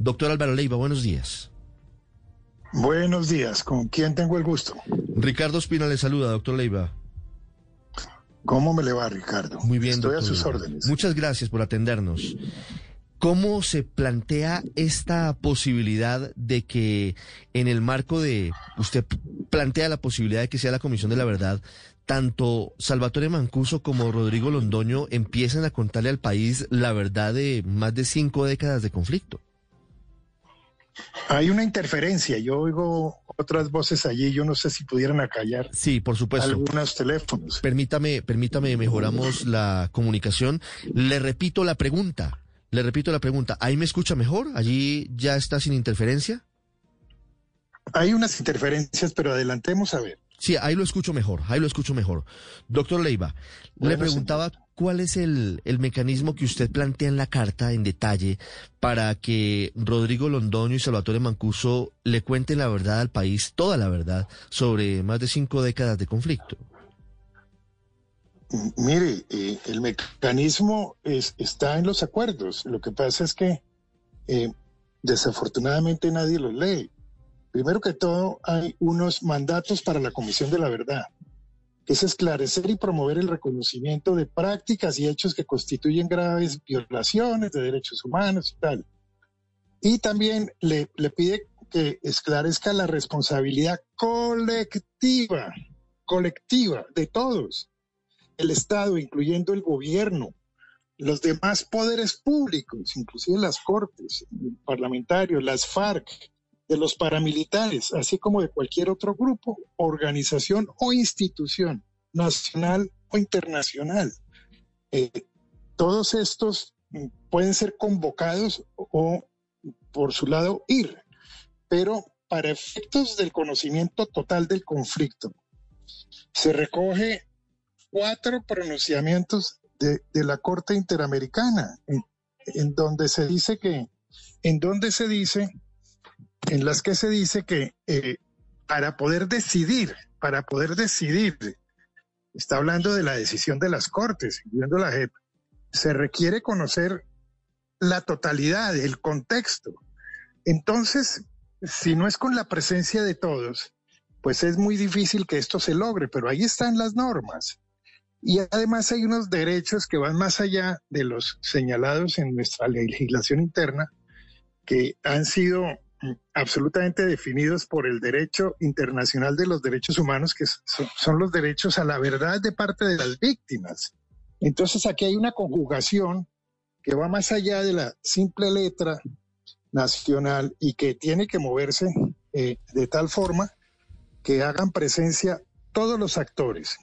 Doctor Álvaro Leiva, buenos días. Buenos días, ¿con quién tengo el gusto? Ricardo Espina le saluda, doctor Leiva. ¿Cómo me le va, Ricardo? Muy bien, Estoy doctor a sus órdenes. Muchas gracias por atendernos. ¿Cómo se plantea esta posibilidad de que en el marco de, usted plantea la posibilidad de que sea la Comisión de la Verdad, tanto Salvatore Mancuso como Rodrigo Londoño empiecen a contarle al país la verdad de más de cinco décadas de conflicto? Hay una interferencia, yo oigo otras voces allí, yo no sé si pudieran acallar Sí, por supuesto. algunos teléfonos. Permítame, permítame, mejoramos la comunicación. Le repito la pregunta. Le repito la pregunta. ¿Ahí me escucha mejor? ¿Allí ya está sin interferencia? Hay unas interferencias, pero adelantemos a ver. Sí, ahí lo escucho mejor, ahí lo escucho mejor. Doctor Leiva, le preguntaba cuál es el, el mecanismo que usted plantea en la carta en detalle para que Rodrigo Londoño y Salvatore Mancuso le cuenten la verdad al país, toda la verdad, sobre más de cinco décadas de conflicto. Mire, eh, el mecanismo es- está en los acuerdos. Lo que pasa es que eh, desafortunadamente nadie los lee. Primero que todo, hay unos mandatos para la Comisión de la Verdad, es esclarecer y promover el reconocimiento de prácticas y hechos que constituyen graves violaciones de derechos humanos y tal. Y también le, le pide que esclarezca la responsabilidad colectiva, colectiva de todos, el Estado, incluyendo el gobierno, los demás poderes públicos, inclusive las cortes, parlamentarios, las FARC, de los paramilitares, así como de cualquier otro grupo, organización o institución, nacional o internacional. Eh, todos estos mm, pueden ser convocados o, por su lado, ir, pero para efectos del conocimiento total del conflicto, se recoge cuatro pronunciamientos de, la Corte Interamericana, en, en donde se dice que, en donde se dice en las que se dice que eh, para poder decidir, para poder decidir, está hablando de la decisión de las cortes, incluyendo la JEP, se requiere conocer la totalidad, el contexto. Entonces, si no es con la presencia de todos, pues es muy difícil que esto se logre, pero ahí están las normas. Y además hay unos derechos que van más allá de los señalados en nuestra legislación interna, que han sido absolutamente definidos por el derecho internacional de los derechos humanos, que son, los derechos a la verdad de parte de las víctimas. Entonces aquí hay una conjugación que va más allá de la simple letra nacional y que tiene que moverse eh, de tal forma que hagan presencia todos los actores.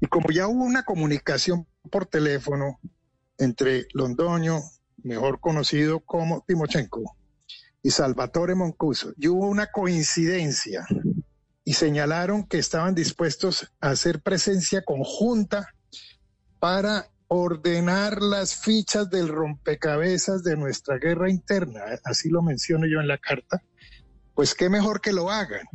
Y como ya hubo una comunicación por teléfono entre Londoño, mejor conocido como Timochenko, y Salvatore Moncuso, y hubo una coincidencia y señalaron que estaban dispuestos a hacer presencia conjunta para ordenar las fichas del rompecabezas de nuestra guerra interna, así lo menciono yo en la carta, pues qué mejor que lo hagan.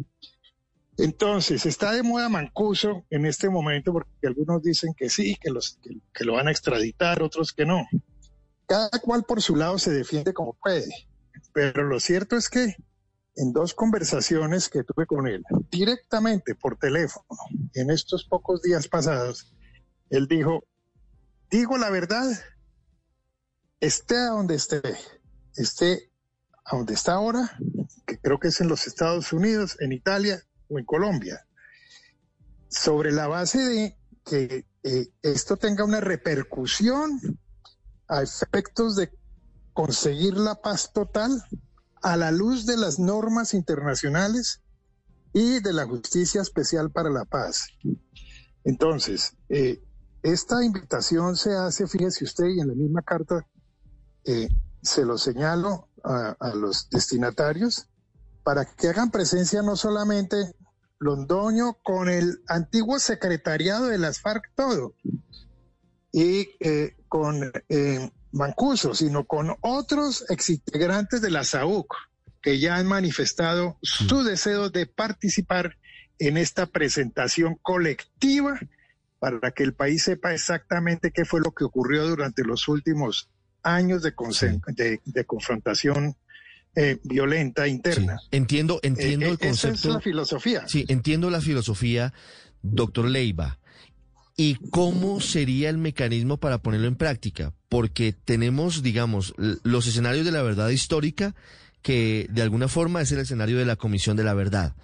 Entonces, está de moda Mancuso en este momento porque algunos dicen que sí, que, los, que, que lo van a extraditar, otros que no. Cada cual por su lado se defiende como puede. Pero lo cierto es que en dos conversaciones que tuve con él, directamente por teléfono, en estos pocos días pasados, él dijo, digo la verdad, esté donde esté, esté donde está ahora, que creo que es en los Estados Unidos, en Italia o en Colombia, sobre la base de que eh, esto tenga una repercusión a efectos de conseguir la paz total a la luz de las normas internacionales y de la justicia especial para la paz. Entonces, eh, esta invitación se hace, fíjese usted, y en la misma carta eh, se lo señalo a, los destinatarios para que hagan presencia no solamente Londoño con el antiguo secretariado de las FARC todo y eh, con eh, Mancuso, sino con otros exintegrantes de la SAUC que ya han manifestado su deseo de participar en esta presentación colectiva para que el país sepa exactamente qué fue lo que ocurrió durante los últimos años de, de, de confrontación eh, violenta interna. entiendo, entiendo Eh, el eh, esa concepto. es la filosofía. Sí, entiendo la filosofía, doctor Leiva. ¿Y cómo sería el mecanismo para ponerlo en práctica? Porque tenemos, digamos, los escenarios de la verdad histórica, que de alguna forma es el escenario de la Comisión de la Verdad.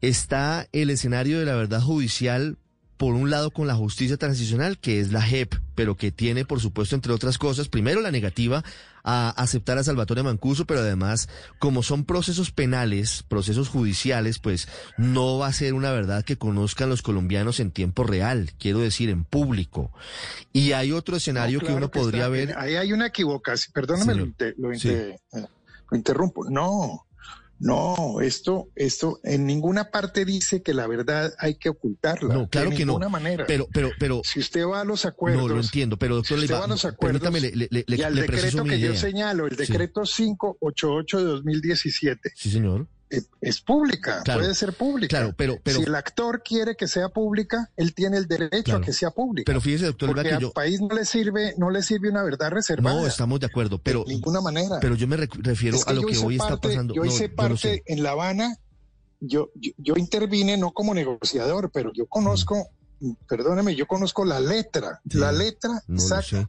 Está el escenario de la verdad judicial, por un lado, con la justicia transicional, que es la JEP, pero que tiene, por supuesto, entre otras cosas, primero la negativa a aceptar a Salvatore Mancuso, pero además, como son procesos penales, procesos judiciales, pues no va a ser una verdad que conozcan los colombianos en tiempo real, quiero decir, en público. Y hay otro escenario No, que uno podría está. ver. Ahí hay una equivocación. Perdóname, lo, Señor. inter- lo Sí. inter- eh, lo interrumpo. No, no, esto, esto en ninguna parte dice que la verdad hay que ocultarla. No, claro de que no. ninguna manera. Pero, pero, pero, si usted va a los acuerdos, no lo entiendo, pero doctor si usted va a los acuerdos permítame, le, le, le, y al le decreto que yo señalo, el Sí. decreto 588 de 2017, Sí, señor. Es, es pública, Claro. puede ser pública. Claro, pero, pero, si el actor quiere que sea pública, él tiene el derecho Claro. a que sea pública. pero fíjese, doctor porque que al yo, país no le sirve, no le sirve una verdad reservada. no, estamos de acuerdo, pero, de ninguna manera. pero yo me re- refiero Es a lo yo que hoy está pasando. Yo No, hice parte sé. en La Habana, yo, yo, yo intervine no como negociador, pero yo conozco, perdóneme, yo conozco la letra, Sí. la letra No lo exacta sé,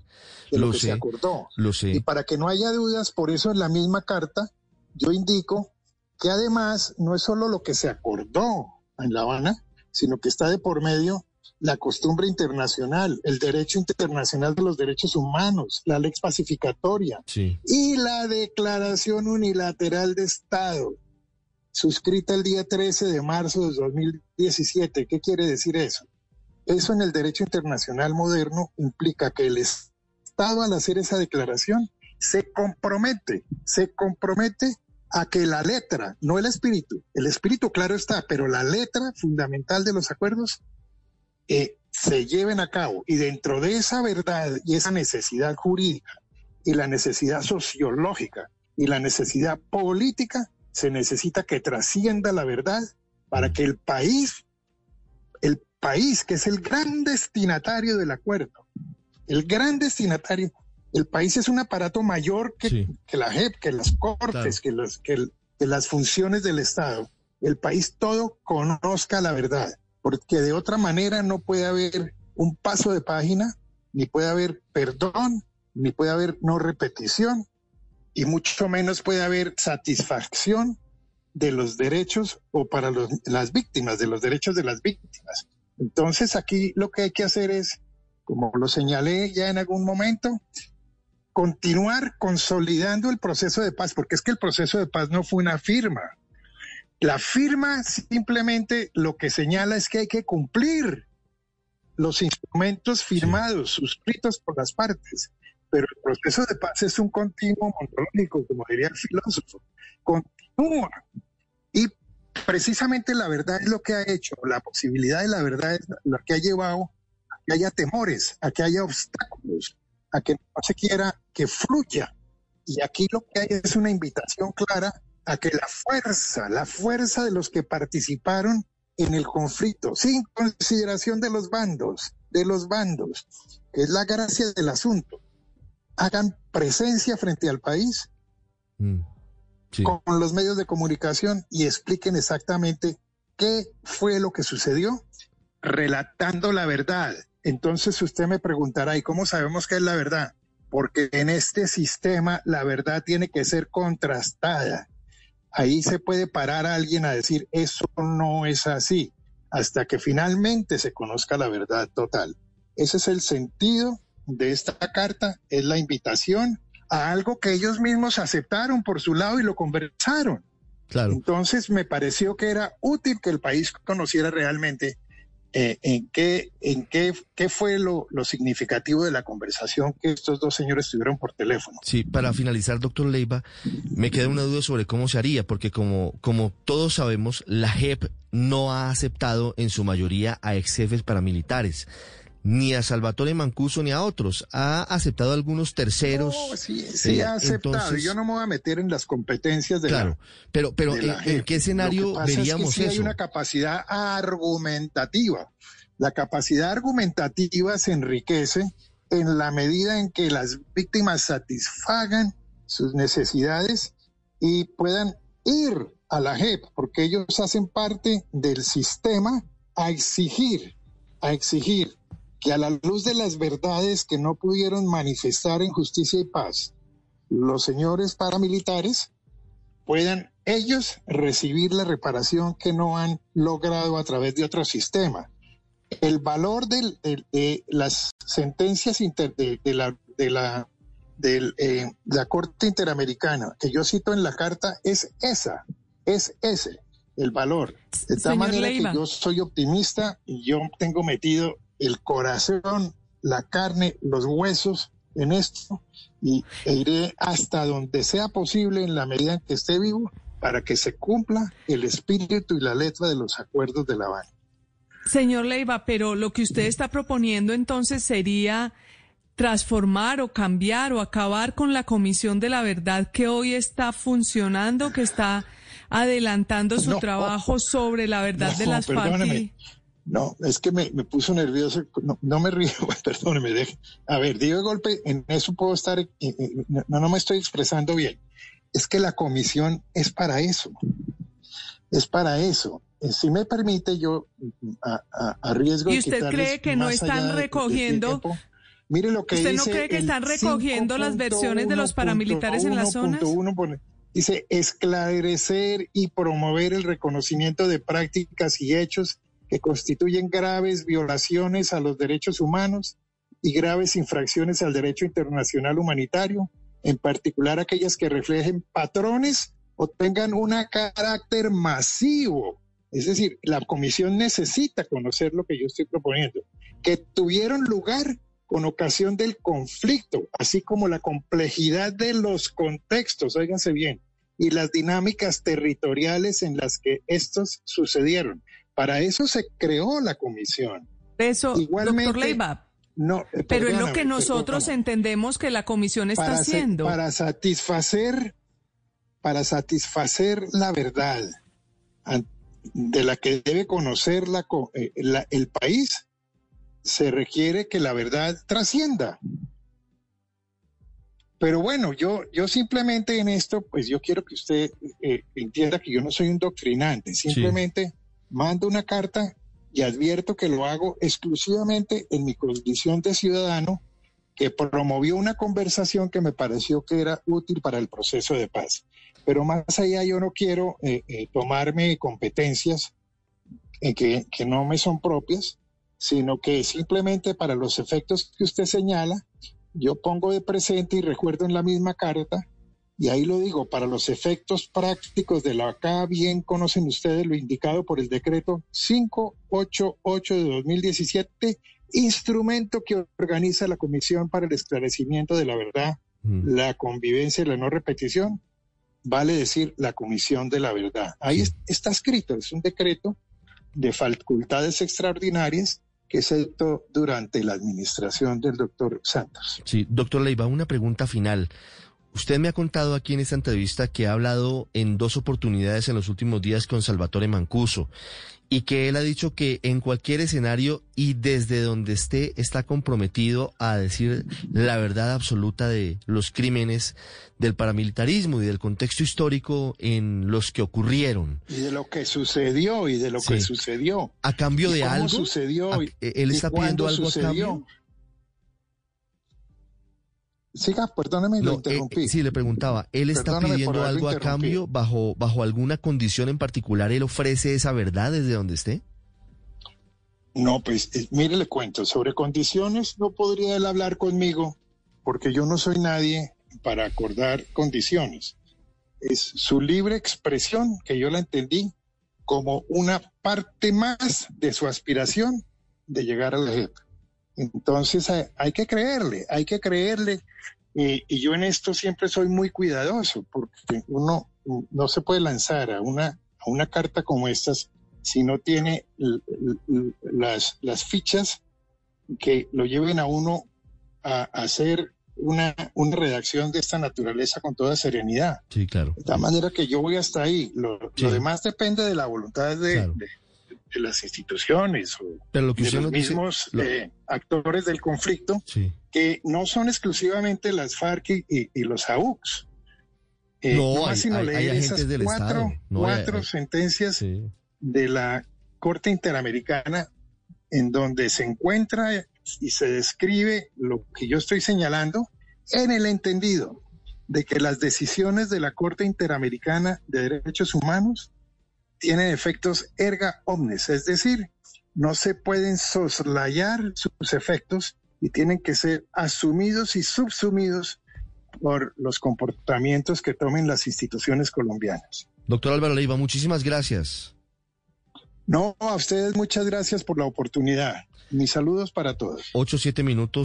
de lo, lo que sé. se acordó. lo Y sé. para que no haya dudas, por eso en la misma carta yo indico que además no es solo lo que se acordó en La Habana, sino que está de por medio la costumbre internacional, el derecho internacional de los derechos humanos, la ley pacificatoria Sí, y la declaración unilateral de Estado, suscrita el día 13 de marzo de 2017. ¿Qué quiere decir eso? Eso en el derecho internacional moderno implica que el Estado al hacer esa declaración se compromete, se compromete a que la letra, no el espíritu, el espíritu claro está, pero la letra fundamental de los acuerdos eh, se lleven a cabo. Y dentro de esa verdad y esa necesidad jurídica y la necesidad sociológica y la necesidad política, se necesita que trascienda la verdad para que el país, el país que es el gran destinatario del acuerdo, el gran destinatario, el país es un aparato mayor que, sí, que la JEP, que las cortes, Claro. que, los, que, el- que las funciones del Estado. El país todo conozca la verdad, porque de otra manera no puede haber un paso de página, ni puede haber perdón, ni puede haber no repetición, y mucho menos puede haber satisfacción de los derechos o para los- las víctimas, de los derechos de las víctimas. Entonces aquí lo que hay que hacer es, como lo señalé ya en algún momento, continuar consolidando el proceso de paz, porque es que el proceso de paz no fue una firma. La firma simplemente lo que señala es que hay que cumplir los instrumentos firmados, suscritos por las partes. Pero el proceso de paz es un continuo monológico, como diría el filósofo. Continúa. Y precisamente la verdad es lo que ha hecho, la posibilidad de la verdad es lo que ha llevado a que haya temores, a que haya obstáculos, a que no se quiera que fluya. Y aquí lo que hay es una invitación clara a que la fuerza, la fuerza de los que participaron en el conflicto, sin consideración de los bandos, de los bandos, que es la gracia del asunto, hagan presencia frente al país mm, sí, con los medios de comunicación y expliquen exactamente qué fue lo que sucedió, relatando la verdad. Entonces usted me preguntará, ¿y cómo sabemos qué es la verdad? Porque en este sistema la verdad tiene que ser contrastada. Ahí se puede parar a alguien a decir, eso no es así, hasta que finalmente se conozca la verdad total. Ese es el sentido de esta carta, es la invitación a algo que ellos mismos aceptaron por su lado y lo conversaron. claro. Entonces me pareció que era útil que el país conociera realmente eh, en, qué, en qué, qué fue lo, lo significativo de la conversación que estos dos señores tuvieron por teléfono. Sí, para finalizar, doctor Leiva, me queda una duda sobre cómo se haría, porque como, como todos sabemos, la JEP no ha aceptado en su mayoría a ex jefes paramilitares, ni a Salvatore Mancuso ni a otros. Ha aceptado a algunos terceros. No, sí, sí Eh, ha aceptado. entonces- Yo no me voy a meter en las competencias de claro, pero, pero la, de ¿en, la qué escenario pasa es que veríamos hay una capacidad argumentativa. La capacidad argumentativa se enriquece en la medida en que las víctimas satisfagan sus necesidades y puedan ir a la JEP, porque ellos hacen parte del sistema a exigir, a exigir que a la luz de las verdades que no pudieron manifestar en justicia y paz, los señores paramilitares puedan ellos recibir la reparación que no han logrado a través de otro sistema. El valor de las sentencias de, la, de, la, de eh, la Corte Interamericana que yo cito en la carta es esa, es ese el valor. De tal manera que yo soy optimista y yo tengo metido el corazón, la carne, los huesos en esto y e iré hasta donde sea posible en la medida en que esté vivo para que se cumpla el espíritu y la letra de los acuerdos de La Habana. Señor Leiva, pero lo que usted está proponiendo entonces sería transformar o cambiar o acabar con la Comisión de la Verdad que hoy está funcionando, que está adelantando su trabajo sobre la verdad de las FARC. No, es que me, puso nervioso. No, me río, perdóneme. Deje. A ver, digo de golpe, en eso puedo estar. Eh, eh, no, no me estoy expresando bien. Es que la comisión es para eso. Es para eso. Eh, si me permite, yo a, a, riesgo ¿Y usted cree que no están recogiendo? mire lo que ¿Usted no cree que están recogiendo las versiones de los paramilitares en la zona? Dice esclarecer y promover el reconocimiento de prácticas y hechos que constituyen graves violaciones a los derechos humanos y graves infracciones al derecho internacional humanitario, en particular aquellas que reflejen patrones o tengan un carácter masivo. Es decir, la comisión necesita conocer lo que yo estoy proponiendo, que tuvieron lugar con ocasión del conflicto, así como la complejidad de los contextos, óiganse bien, y las dinámicas territoriales en las que estos sucedieron. Para eso se creó la comisión. Eso, Igualmente, doctor Leiva. No, pero es lo que nosotros entendemos que la comisión está haciendo. Para satisfacer, para satisfacer la verdad de la que debe conocer eh, la, el país, se requiere que la verdad trascienda. Pero bueno, yo, yo simplemente en esto, pues yo quiero que usted eh, entienda que yo no soy un doctrinante, simplemente mando una carta y advierto que lo hago exclusivamente en mi condición de ciudadano que promovió una conversación que me pareció que era útil para el proceso de paz. Pero más allá yo no quiero eh, eh, tomarme competencias que, que no me son propias, sino que simplemente para los efectos que usted señala, yo pongo de presente y recuerdo en la misma carta y ahí lo digo, para los efectos prácticos de la acá bien conocen ustedes lo indicado por el decreto 588 de 2017, instrumento que organiza la Comisión para el Esclarecimiento de la Verdad, mm. la convivencia y la no repetición, vale decir la Comisión de la Verdad. Ahí está escrito, es un decreto de facultades extraordinarias que se durante la administración del doctor Santos. Sí, doctor Leiva, una pregunta final. Usted me ha contado aquí en esta entrevista que ha hablado en dos oportunidades en los últimos días con Salvatore Mancuso y que él ha dicho que en cualquier escenario y desde donde esté está comprometido a decir la verdad absoluta de los crímenes del paramilitarismo y del contexto histórico en los que ocurrieron. Y de lo que sucedió y de lo que sucedió. A cambio de algo. sucedió? él está pidiendo algo a cambio. Siga, perdóneme, lo interrumpí. Eh, sí, le preguntaba, ¿él está pidiendo algo a cambio bajo, bajo alguna condición en particular? ¿Él ofrece esa verdad desde donde esté? No, pues eh, mire, le cuento, sobre condiciones no podría él hablar conmigo porque yo no soy nadie para acordar condiciones. Es su libre expresión que yo la entendí como una parte más de su aspiración de llegar a la JEP. Entonces hay, que creerle, hay que creerle. Y, yo en esto siempre soy muy cuidadoso porque uno no se puede lanzar a una, a una carta como estas si no tiene las, las fichas que lo lleven a uno a, hacer una, una, redacción de esta naturaleza con toda serenidad. Sí, claro. De tal manera que yo voy hasta ahí. Lo, demás depende de la voluntad de, de las instituciones o de los mismos eh, actores del conflicto, que no son exclusivamente las FARC y, los AUX. Eh, no, hay, sino leer esas cuatro, cuatro sentencias de la Corte Interamericana en donde se encuentra y se describe lo que yo estoy señalando en el entendido de que las decisiones de la Corte Interamericana de Derechos Humanos tienen efectos erga omnes, es decir, no se pueden soslayar sus efectos y tienen que ser asumidos y subsumidos por los comportamientos que tomen las instituciones colombianas. Doctor Álvaro Leiva, muchísimas gracias. No, a ustedes muchas gracias por la oportunidad. Mis saludos para todos. Ocho, siete minutos.